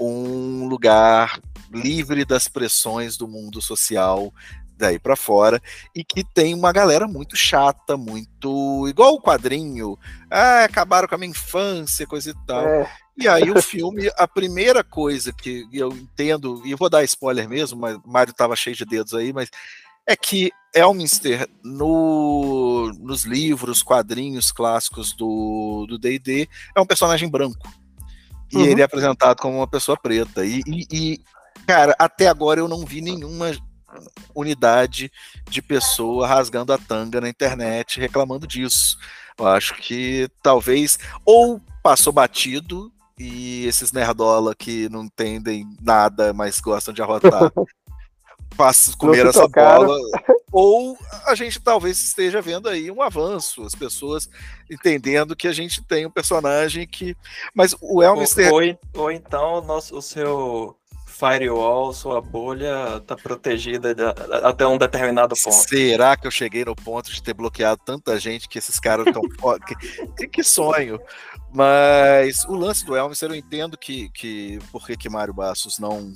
um lugar livre das pressões do mundo social daí para fora e que tem uma galera muito chata, muito igual o quadrinho, ah, acabaram com a minha infância, coisa e tal. É. E aí o filme, a primeira coisa que eu entendo, e vou dar spoiler mesmo, mas Mário tava cheio de dedos aí, mas é que Elminster, no, nos livros, quadrinhos clássicos do D&D, é um personagem branco. E uhum. ele é apresentado como uma pessoa preta. E, e, e, cara, até agora eu não vi nenhuma unidade de pessoa rasgando a tanga na internet reclamando disso. Eu acho que talvez ou passou batido e esses nerdola que não entendem nada, mas gostam de arrotar, (laughs) façam comer essa bola. Ou a gente talvez esteja vendo aí um avanço, as pessoas entendendo que a gente tem um personagem que. Mas o Elmister. Ou, ou, ou então o, nosso, o seu firewall, sua bolha tá protegida de, até um determinado ponto. Será que eu cheguei no ponto de ter bloqueado tanta gente que esses caras estão. (laughs) que, que, sonho! Mas o lance do Elvis, eu entendo que, que por que, que Mário Bastos não,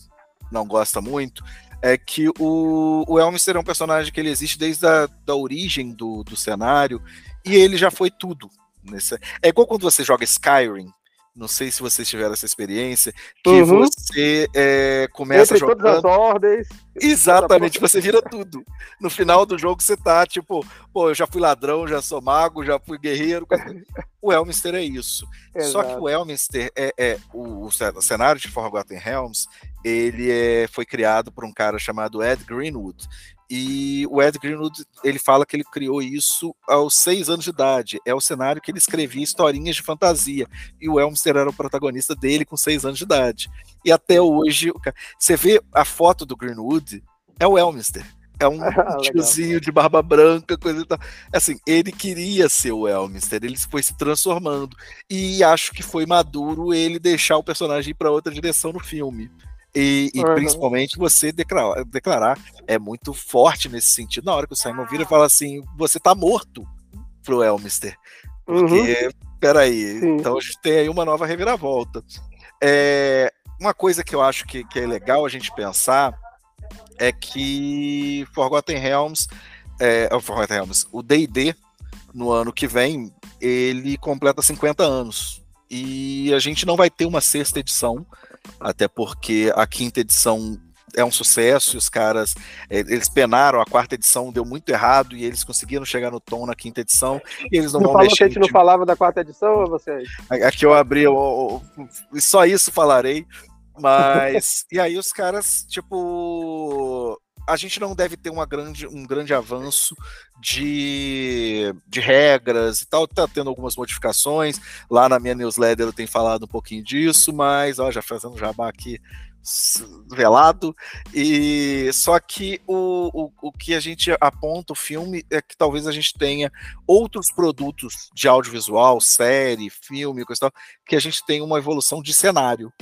não gosta muito, é que o, o Elmister é um personagem que ele existe desde a da origem do, do cenário e ele já foi tudo. Nesse... É igual quando você joga Skyrim, não sei se vocês tiveram essa experiência, que uhum. você é, começa Entre jogando. Todas as ordens. Exatamente, você vira tudo. No final do jogo você tá tipo, pô, eu já fui ladrão, já sou mago, já fui guerreiro. (laughs) o Elminster é isso. Exato. Só que o Elminster é, é o, o, cenário de Forgotten Realms, ele é, foi criado por um cara chamado Ed Greenwood. E o Ed Greenwood, ele fala que ele criou isso aos seis anos de idade. É o cenário que ele escrevia historinhas de fantasia. E o Elminster era o protagonista dele com seis anos de idade. E até hoje, você vê a foto do Greenwood, é o Elminster. É um (laughs) ah, tiozinho de barba branca, coisa e tal. Assim, ele queria ser o Elminster, ele foi se transformando. E acho que foi maduro ele deixar o personagem ir para outra direção no filme. E, e uhum. principalmente você declarar, declarar, é muito forte nesse sentido. Na hora que o Simon vira e fala assim: você tá morto pro Elmister. Porque, uhum. peraí, Sim. então a gente tem aí uma nova reviravolta. É, uma coisa que eu acho que, que é legal a gente pensar é que Forgotten Realms, é, Forgotten Realms, o D&D no ano que vem, ele completa 50 anos. E a gente não vai ter uma sexta edição, até porque a quinta edição é um sucesso e os caras é, eles penaram a quarta edição deu muito errado e eles conseguiram chegar no tom na quinta edição e eles não, não vão falou que a gente não falava da quarta edição ou vocês aqui eu abri eu, eu, só isso falarei mas (laughs) e aí os caras tipo a gente não deve ter uma grande, um grande avanço de, de regras e tal. Tá tendo algumas modificações. Lá na minha newsletter eu tenho falado um pouquinho disso, mas ó, já fazendo jabá aqui velado. E só que o, o, o que a gente aponta o filme é que talvez a gente tenha outros produtos de audiovisual, série, filme, coisa tal, que a gente tenha uma evolução de cenário.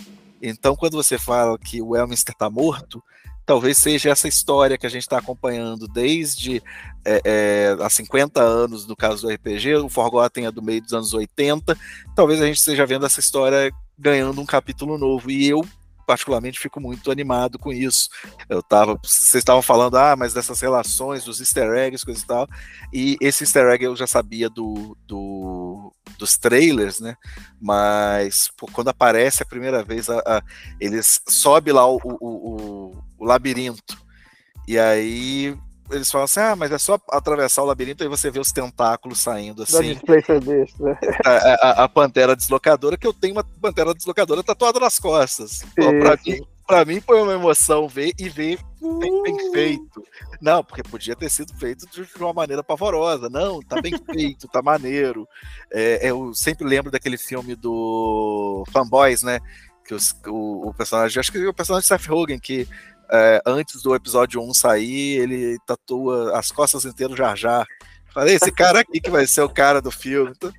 Então, quando você fala que o Elminster está morto, talvez seja essa história que a gente está acompanhando desde é, é, há 50 anos, no caso do RPG, o Forgotten é do meio dos anos 80, talvez a gente esteja vendo essa história ganhando um capítulo novo, e eu particularmente fico muito animado com isso. Eu tava, vocês estavam falando, ah, mas dessas relações, dos easter eggs, coisa e tal, e esse easter egg eu já sabia do, do dos trailers, né? Mas pô, quando aparece a primeira vez, a, a, eles sobe lá o, o, o, o labirinto e aí eles falam assim: ah, mas é só atravessar o labirinto e você vê os tentáculos saindo assim. Né? a, a, a, pantera deslocadora, que eu tenho uma pantera deslocadora tatuada nas costas. Pô, pra, mim, pra mim foi uma emoção ver e ver bem, bem, uh! feito. Não, porque podia ter sido feito de uma maneira pavorosa. Não, tá bem (laughs) feito, tá maneiro. É, eu sempre lembro daquele filme do Fanboys, né? Que os, o, o personagem, acho que o personagem Seth Rogen, que é, antes do episódio 1 sair, ele tatua as costas inteiras Jar Jar. Falei, esse cara aqui que vai ser o cara do filme. Então,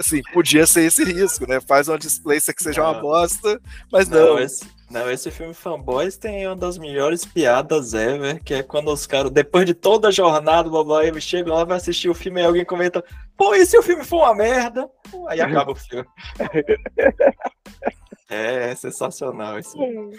assim, podia ser esse risco, né? Faz uma displacer que seja não. uma bosta, mas não. Não esse, não, esse filme Fanboys tem uma das melhores piadas ever, que é quando os caras, depois de toda a jornada, blá, blá, eles chegam lá, vai assistir o filme e alguém comenta, pô, e se o filme for uma merda? Aí acaba o filme. (laughs) é, é sensacional esse filme.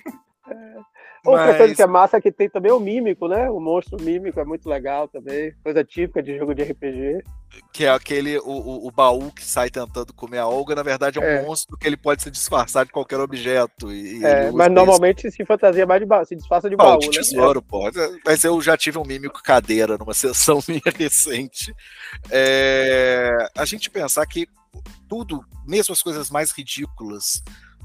É. Outra Mas... coisa que é massa é que tem também o mímico, né? O monstro mímico é muito legal também. Coisa típica de jogo de RPG. Que é aquele, o, o, o baú que sai tentando comer a Olga, na verdade é um é. monstro que ele pode se disfarçar de qualquer objeto. E, é, mas normalmente se fantasia mais de baú, se disfarça de baú, de né? tesouro, pode. Mas eu já tive um mímico cadeira numa (laughs) sessão minha recente. É, a gente pensar que tudo, mesmo as coisas mais ridículas,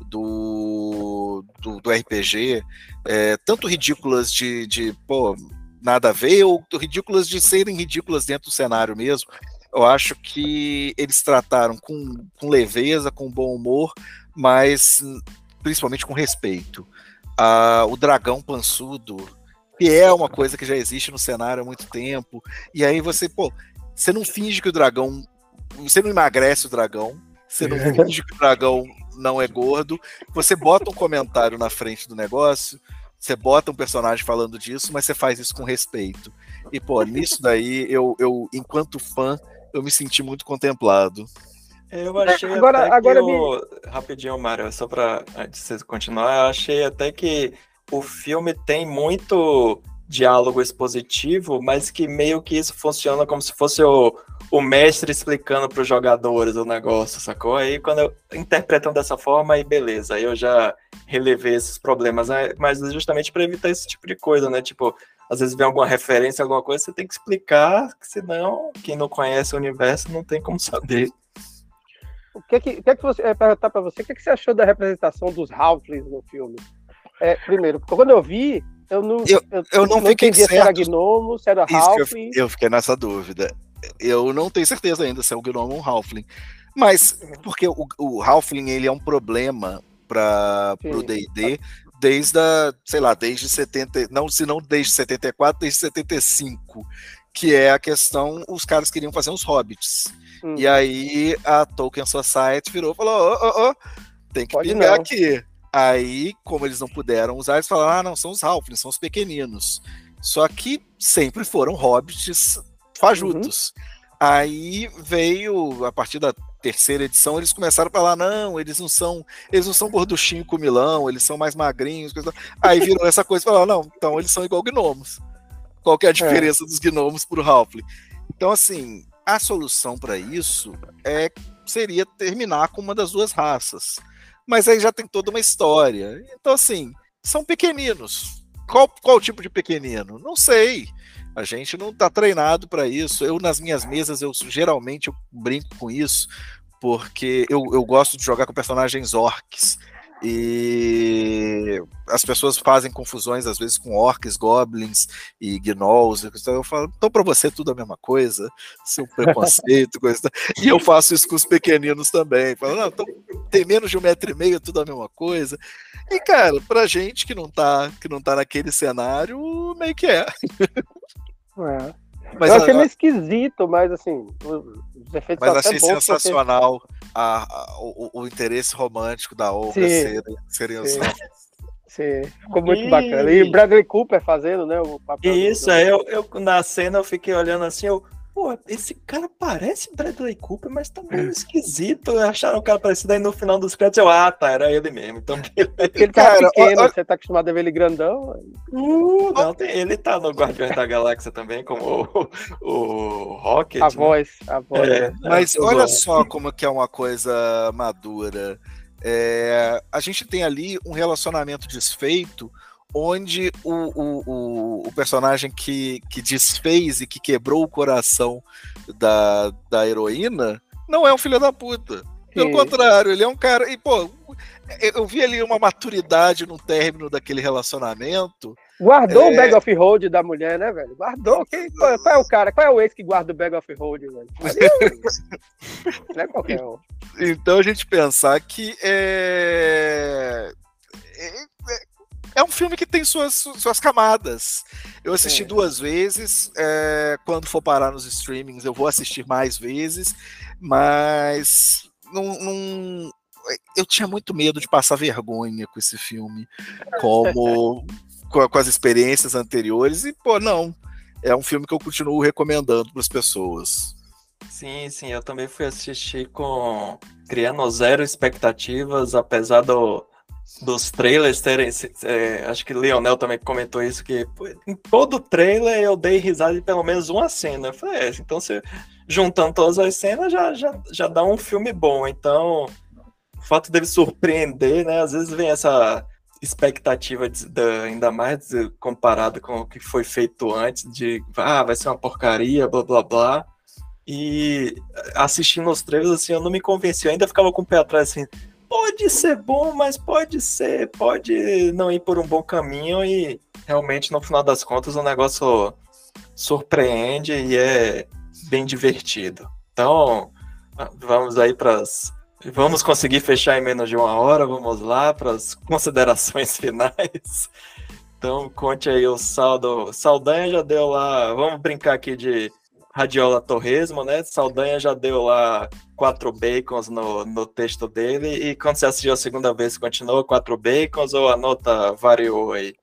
do, do, do RPG, é, tanto ridículas de, de, pô, nada a ver, ou ridículas de serem ridículas dentro do cenário mesmo. Eu acho que eles trataram com, com leveza, com bom humor, mas principalmente com respeito. Ah, o dragão pançudo, que é uma coisa que já existe no cenário há muito tempo, e aí você, pô, você não finge que o dragão. Você não emagrece o dragão, você não (laughs) finge que o dragão não é gordo. Você bota um comentário na frente do negócio, você bota um personagem falando disso, mas você faz isso com respeito. E, pô, nisso daí, eu, eu enquanto fã, eu me senti muito contemplado. Eu achei agora, até agora que me... o... Rapidinho, Mário, só antes de você continuar, eu achei até que o filme tem muito diálogo expositivo, mas que meio que isso funciona como se fosse o, o mestre explicando para os jogadores o negócio, sacou? Aí quando eu, interpretam dessa forma, aí beleza, aí eu já relevei esses problemas, né? mas justamente para evitar esse tipo de coisa, né? Tipo, às vezes vem alguma referência, alguma coisa, você tem que explicar, senão quem não conhece o universo não tem como saber. o que é que, o que, é que você é, perguntar para você, o que, é que você achou da representação dos Halflings no filme? É, primeiro, porque quando eu vi, eu não, eu, eu, eu não, não fiquei certo. se era gnomo, se era Halfling. Eu, eu, fiquei nessa dúvida. Eu não tenho certeza ainda se é um gnomo ou um Halfling. Mas, porque o, o Halfling, ele é um problema para o D&D desde a, sei lá, desde 70, não, se não desde 74, desde 75, que é a questão, os caras queriam fazer uns hobbits. Hum. E aí a Tolkien Society virou e falou: "Ô, ô, ô, tem que Pode pingar não. aqui". Aí, como eles não puderam usar, eles falaram: "Ah, não, são os halflings, são os pequeninos". Só que sempre foram hobbits fajutos. Uhum. Aí veio, a partir da terceira edição, eles começaram a falar: não, eles não são, eles não são gorduchinho com milão, eles são mais magrinhos. Coisa... Aí virou essa coisa e falaram: não, então eles são igual gnomos. Qual que é a é. diferença é. dos gnomos pro Halfling? Então, assim, a solução para isso é seria terminar com uma das duas raças. Mas aí já tem toda uma história. Então, assim, são pequeninos. Qual, qual tipo de pequenino? Não sei. A gente não está treinado para isso. Eu, nas minhas mesas, eu geralmente eu brinco com isso, porque eu, eu gosto de jogar com personagens orcs. E as pessoas fazem confusões às vezes com orcs, goblins e gnolls. Então eu falo, então para você tudo a mesma coisa, seu (laughs) preconceito, coisa. E eu faço isso com os pequeninos também. Falo, não, então, tem menos de um metro e meio, tudo a mesma coisa. E cara, pra gente que não tá, que não tá naquele cenário, meio que é. (laughs) É. Mas, eu achei meio esquisito, mas assim, os efeitos Mas achei sensacional porque... a, a, o, o, interesse romântico da Olga serem, serem os Sim, ficou muito e... bacana. E Bradley Cooper fazendo, né, o papel. Isso, do... eu, eu na cena eu fiquei olhando assim, eu, pô, esse cara parece Bradley Cooper, mas tá meio esquisito. Acharam o cara parecido aí no final dos créditos. Eu, ah, tá, era ele mesmo. Então, ele tá cara, pequeno, ó, você tá acostumado a ver ele grandão. Uh, não, tem, ele tá no Guardiões da Galáxia também, como o, o Rocket. A né? voz, a voz. É, mas é, olha só como que é uma coisa madura. É, a gente tem ali um relacionamento desfeito onde o, o, o, personagem que, que desfez e que quebrou o coração da, da heroína não é um filho da puta. Pelo contrário, ele é um cara. E, pô, eu vi ali uma maturidade no término daquele relacionamento. Guardou é... o bag of hold da mulher, né, velho? Guardou. Quem, qual, qual, é o cara? Qual é o ex que guarda o bag of hold, velho? (laughs) Não é qualquer um. Então a gente pensar que é, é um filme que tem suas, suas camadas. Eu assisti é. duas vezes. É, quando for parar nos streamings, eu vou assistir mais vezes. Mas não, não, eu tinha muito medo de passar vergonha com esse filme, como (laughs) com, com, as experiências anteriores. E, pô, não. É um filme que eu continuo recomendando para as pessoas. Sim, sim, eu também fui assistir com criando zero expectativas, apesar do, dos trailers terem. É, acho que Leonel também comentou isso, que em todo trailer eu dei risada de pelo menos uma cena. Eu falei, é, então você juntando todas as cenas já, já, já dá um filme bom. Então, o fato dele surpreender, né? Às vezes vem essa expectativa de, de, ainda mais comparado com o que foi feito antes, de ah, vai ser uma porcaria, blá blá blá. E assistindo os trailers, assim, eu não me convenci, eu ainda ficava com o pé atrás assim pode ser bom, mas pode ser, pode não ir por um bom caminho e realmente no final das contas o negócio surpreende e é bem divertido. Então, vamos aí para as Vamos conseguir fechar em menos de uma hora. Vamos lá para as considerações (laughs) finais. Então, conte aí o saldo. Saldanha já deu lá. Vamos brincar aqui de Radiola Torresmo, né? Saldanha já deu lá quatro bacons no, no texto dele. E quando você assistiu a segunda vez, continuou quatro bacons ou a nota variou aí?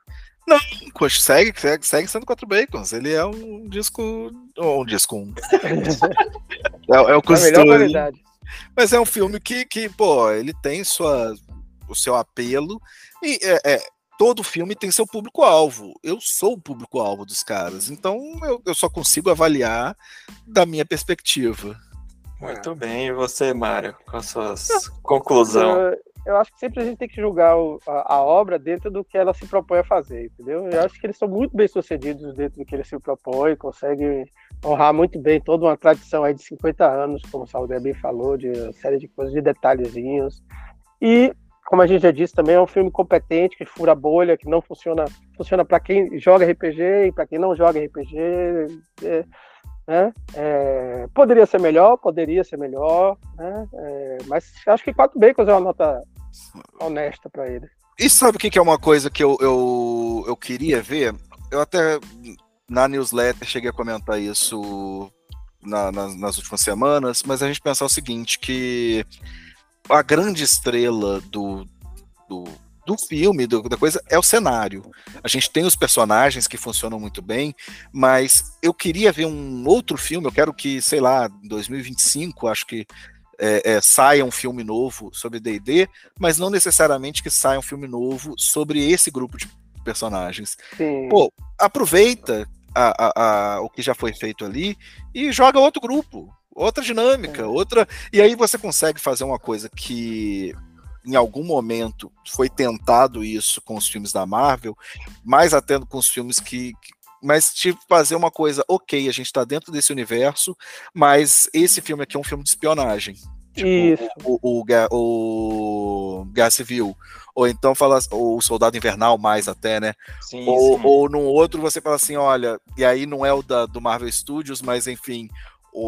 Não, segue, segue, segue sendo quatro bacons. Ele é um disco. Um disco. Um. (laughs) é, é o costume. Mas é um filme que, que, pô, ele tem sua, o seu apelo. E é, é todo filme tem seu público-alvo. Eu sou o público-alvo dos caras, então eu, eu, só consigo avaliar da minha perspectiva. Muito bem, e você, Mário, com as suas conclusões? eu acho que sempre a gente tem que julgar o, a, a, obra dentro do que ela se propõe a fazer, entendeu? Eu acho que eles são muito bem sucedidos dentro do que eles se propõem, conseguem honrar muito bem toda uma tradição aí de 50 anos, como o Salgueiro bem falou, de uma série de coisas, de detalhezinhos. E, como a gente já disse também, é um filme competente, que fura bolha, que não funciona, funciona para quem joga RPG e para quem não joga RPG. É, né? É, poderia ser melhor, poderia ser melhor, né? É, mas acho que 4 bacons é uma nota honesta para ele. E sabe o que, que é uma coisa que eu, eu, eu queria ver? Eu até na newsletter cheguei a comentar isso na, nas, nas últimas semanas, mas a gente pensar o seguinte, que a grande estrela do, do, do filme, do, da coisa, é o cenário. A gente tem os personagens que funcionam muito bem, mas eu queria ver um outro filme, eu quero que, sei lá, em 2025, acho que é, é, saia um filme novo sobre D&D, mas não necessariamente que saia um filme novo sobre esse grupo de personagens. Sim. Pô, aproveita a, a, a, o que já foi feito ali e joga outro grupo, outra dinâmica, é. outra. E aí você consegue fazer uma coisa que em algum momento foi tentado isso com os filmes da Marvel, mais até com os filmes que, mas tipo, fazer uma coisa, ok, a gente está dentro desse universo, mas esse filme aqui é um filme de espionagem. Tipo, Isso. O, o, o, o Guerra Civil. Ou então fala o Soldado Invernal mais até, né? Sim, ou, sim. ou num outro você fala assim, olha, e aí não é o da, do Marvel Studios, mas enfim,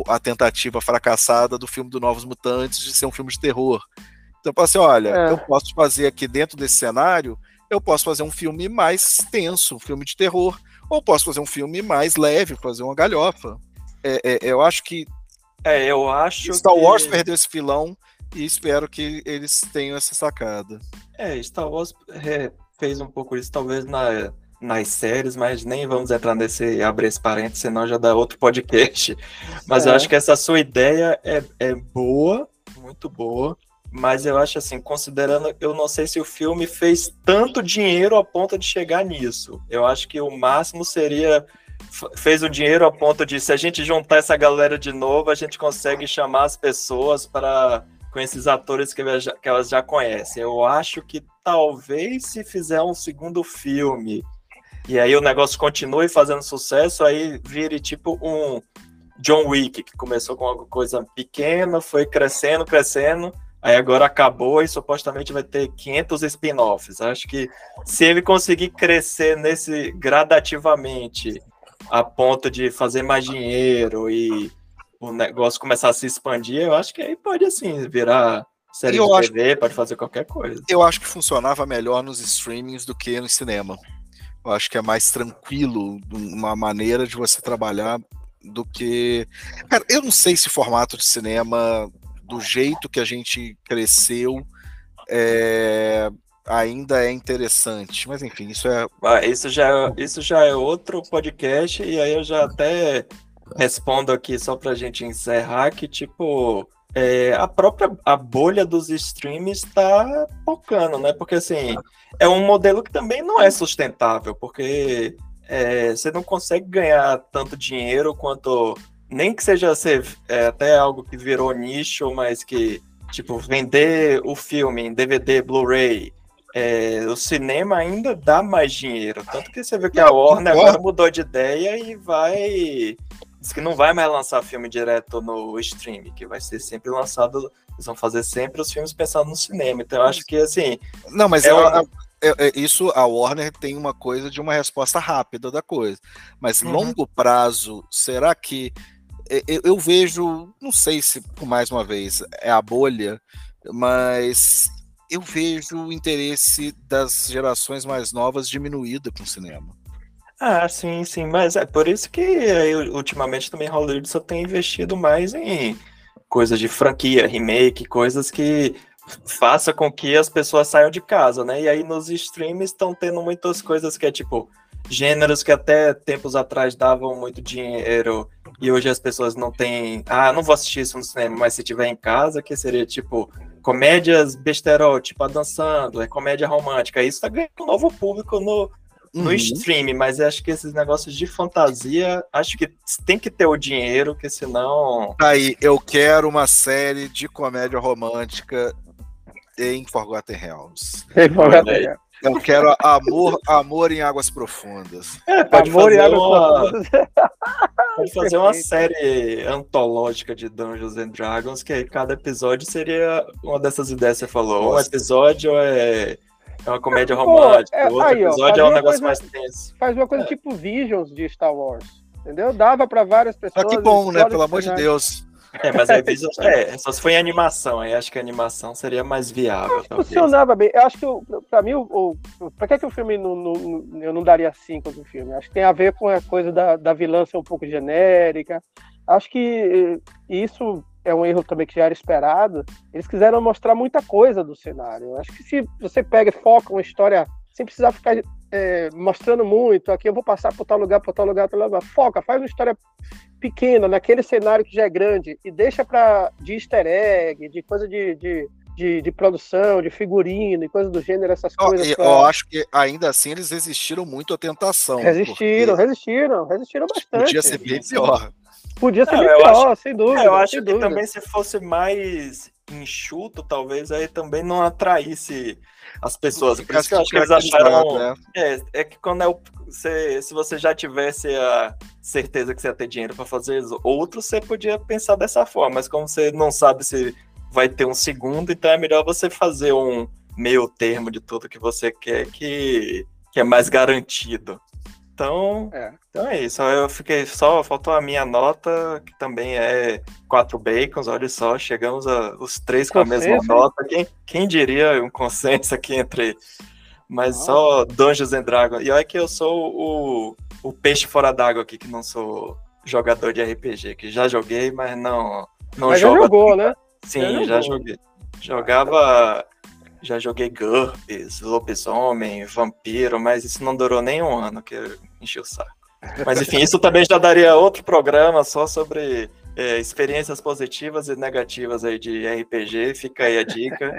a tentativa fracassada do filme do Novos Mutantes de ser um filme de terror. Então fala assim, olha, é. eu posso fazer aqui dentro desse cenário, eu posso fazer um filme mais tenso, um filme de terror, ou posso fazer um filme mais leve, fazer uma galhofa. É, é, eu acho que. É, eu acho. Star que... Wars perdeu esse filão e espero que eles tenham essa sacada. É, Star Wars é, fez um pouco isso, talvez na, nas séries, mas nem vamos entrar nesse abrir esse parênteses, senão já dá outro podcast. Mas é. eu acho que essa sua ideia é, é boa, muito boa. Mas eu acho assim, considerando, eu não sei se o filme fez tanto dinheiro a ponto de chegar nisso. Eu acho que o máximo seria fez o dinheiro a ponto de se a gente juntar essa galera de novo, a gente consegue chamar as pessoas para com esses atores que, que elas já conhecem. Eu acho que talvez se fizer um segundo filme e aí o negócio continue fazendo sucesso, aí vire tipo um John Wick, que começou com alguma coisa pequena, foi crescendo, crescendo, Aí agora acabou e supostamente vai ter 500 spin-offs. Acho que se ele conseguir crescer nesse gradativamente a ponto de fazer mais dinheiro e o negócio começar a se expandir, eu acho que aí pode assim virar série eu de TV, acho, pode fazer qualquer coisa. Eu acho que funcionava melhor nos streamings do que no cinema. Eu acho que é mais tranquilo, uma maneira de você trabalhar do que. Cara, eu não sei se formato de cinema do jeito que a gente cresceu, é, ainda é interessante. Mas enfim, isso é. Ah, isso, já, isso já é outro podcast, e aí eu já até respondo aqui só para a gente encerrar que, tipo, é, a própria a bolha dos streams está focando, né? Porque assim, é um modelo que também não é sustentável, porque é, você não consegue ganhar tanto dinheiro quanto nem que seja ser, é, até algo que virou nicho, mas que, tipo, vender o filme em DVD, Blu-ray, é, o cinema ainda dá mais dinheiro. Tanto que você vê que a Warner agora mudou de ideia e vai. Diz que não vai mais lançar filme direto no stream, que vai ser sempre lançado. Eles vão fazer sempre os filmes pensando no cinema. Então eu acho que assim. Não, mas é um... É, é, isso a Warner tem uma coisa de uma resposta rápida da coisa. Mas uhum. longo prazo, será que eu, eu, vejo, não sei se mais uma vez é a bolha, mas eu vejo o interesse das gerações mais novas diminuído com o cinema. Ah, sim, sim, mas é por isso que eu, ultimamente também Hollywood só tem investido mais em coisas de franquia, remake, coisas que faça com que as pessoas saiam de casa, né? E aí nos streams estão tendo muitas coisas que é tipo gêneros que até tempos atrás davam muito dinheiro e hoje as pessoas não têm. Ah, não vou assistir isso no cinema, mas se tiver em casa, que seria tipo comédias besterol, tipo a dançando, é comédia romântica. Isso tá ganhando um novo público no, no uhum. stream, mas acho que esses negócios de fantasia, acho que tem que ter o dinheiro, que senão. Aí, eu quero uma série de comédia romântica em Forgotten Realms. Em Forgotten Realms. Eu quero amor, amor em águas profundas. É, pode amor fazer uma... pode fazer uma série antológica de Dungeons and Dragons, que aí cada episódio seria uma dessas ideias que você falou. Nossa. Um episódio é, é uma comédia romântica, é, outro aí, episódio ó, é um negócio coisa, mais tenso. Faz uma coisa é. tipo Visions de Star Wars. Entendeu? Dava para várias pessoas. Ah, que bom, né? Pelo amor de Deus. É, mas aí (laughs) é, só se foi em animação, aí acho que a animação seria mais viável. Funcionava bem. Eu acho que, pra mim, o, o, pra que, que o filme não, não, eu não daria cinco do filme? Acho que tem a ver com a coisa da, da vilã ser um pouco genérica. Acho que isso é um erro também que já era esperado. Eles quiseram mostrar muita coisa do cenário. Acho que se você pega e foca uma história sem precisar ficar é, mostrando muito, aqui eu vou passar por tal lugar, por tal lugar, por tal lugar. Foca, faz uma história pequena, naquele cenário que já é grande, e deixa para de easter egg, de coisa de, de, de, de, produção, de figurino e coisa do gênero, essas oh, coisas. Pra... Eu acho que ainda assim eles resistiram muito à tentação. Resistiram, resistiram, resistiram bastante. Podia ser bem pior. Podia ser bem pior, acho, sem dúvida. eu acho que dúvida. também se fosse mais enxuto, talvez aí também não atraísse as pessoas. Por isso que eu acho que eles acharam. Né? É, é que quando é o. Se, se você já tivesse a certeza que você ia ter dinheiro para fazer outro, você podia pensar dessa forma. Mas como você não sabe se vai ter um segundo, então é melhor você fazer um meio termo de tudo que você quer que, que é mais garantido. Então é. então é isso. Eu fiquei só, faltou a minha nota, que também é quatro bacons. Olha só, chegamos a, os três com a mesma nota. Quem, quem diria um consenso aqui entre. Mas só Dungeons and Dragons. E olha que eu sou o, o peixe fora d'água aqui, que não sou jogador de RPG, que já joguei, mas não. não mas joga... já jogou, né? Sim, já, já joguei. Jogava já joguei GURPS, lobisomem, vampiro, mas isso não durou nem um ano, que encheu o saco. Mas enfim, isso também já daria outro programa só sobre é, experiências positivas e negativas aí de RPG. Fica aí a dica.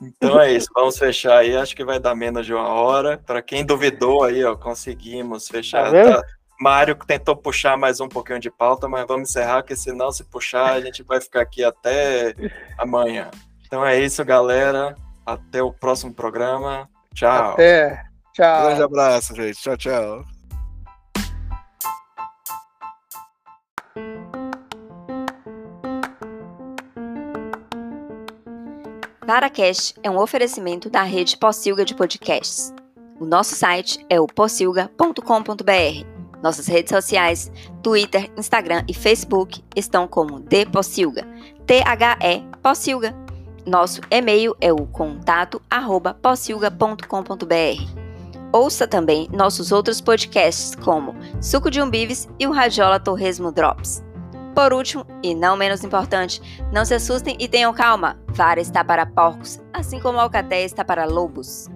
Então é isso, vamos fechar aí. Acho que vai dar menos de uma hora. Para quem duvidou aí, ó, conseguimos fechar. Tá tá? Mário tentou puxar mais um pouquinho de pauta, mas vamos encerrar, porque senão, se puxar, a gente vai ficar aqui até amanhã. Então é isso, galera. Até o próximo programa. Tchau. Até. Tchau. grande abraço, gente. Tchau, tchau. VaraCast é um oferecimento da rede Possilga de podcasts. O nosso site é o possilga.com.br. Nossas redes sociais, Twitter, Instagram e Facebook estão como The Possilga, T-H-E Possilga. Nosso e-mail é o contato arroba Ouça também nossos outros podcasts como Suco de Umbives e o Radiola Torresmo Drops. Por último, e não menos importante, não se assustem e tenham calma. Vara está para porcos, assim como a alcatéia está para lobos.